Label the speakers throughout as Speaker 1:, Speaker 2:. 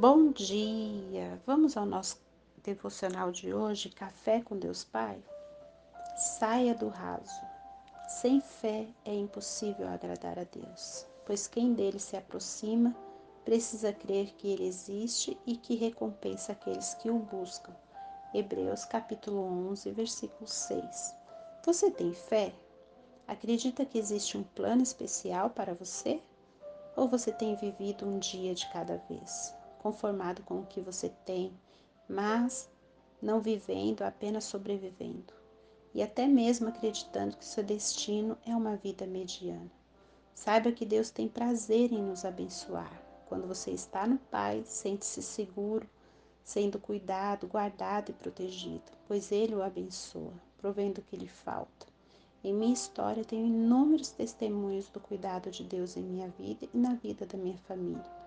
Speaker 1: Bom dia! Vamos ao nosso devocional de hoje, Café com Deus Pai? Saia do raso. Sem fé é impossível agradar a Deus, pois quem dele se aproxima precisa crer que ele existe e que recompensa aqueles que o buscam. Hebreus capítulo 11, versículo 6. Você tem fé? Acredita que existe um plano especial para você? Ou você tem vivido um dia de cada vez? Conformado com o que você tem, mas não vivendo, apenas sobrevivendo, e até mesmo acreditando que seu destino é uma vida mediana. Saiba que Deus tem prazer em nos abençoar. Quando você está no Pai, sente-se seguro, sendo cuidado, guardado e protegido, pois Ele o abençoa, provendo o que lhe falta. Em minha história, tenho inúmeros testemunhos do cuidado de Deus em minha vida e na vida da minha família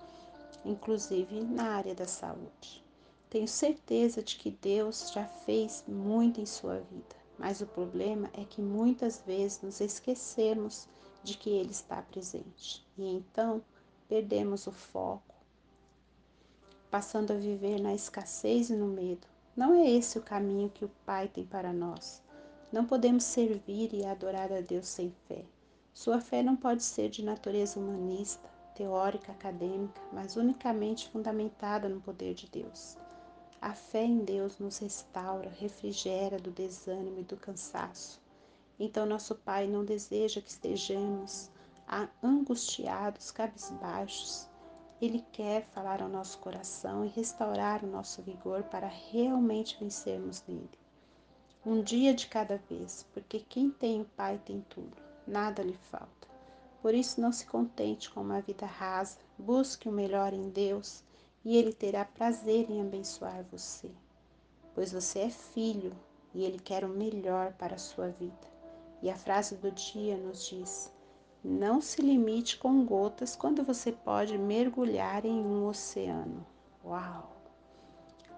Speaker 1: inclusive na área da saúde. Tenho certeza de que Deus já fez muito em sua vida, mas o problema é que muitas vezes nos esquecemos de que Ele está presente e então perdemos o foco, passando a viver na escassez e no medo. Não é esse o caminho que o Pai tem para nós. Não podemos servir e adorar a Deus sem fé. Sua fé não pode ser de natureza humanista, teórica, acadêmica, mas unicamente fundamentada no poder de Deus. A fé em Deus nos restaura, refrigera do desânimo e do cansaço. Então, nosso Pai não deseja que estejamos angustiados, cabisbaixos. Ele quer falar ao nosso coração e restaurar o nosso vigor para realmente vencermos nele. Um dia de cada vez, porque quem tem o Pai tem tudo, nada lhe falta. Por isso, não se contente com uma vida rasa, busque o melhor em Deus e Ele terá prazer em abençoar você, pois você é filho e Ele quer o melhor para a sua vida. E a frase do dia nos diz: Não se limite com gotas quando você pode mergulhar em um oceano. Uau!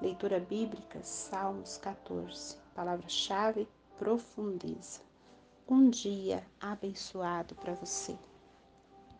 Speaker 1: Leitura bíblica, Salmos 14. Palavra-chave: profundeza. Um dia abençoado para você.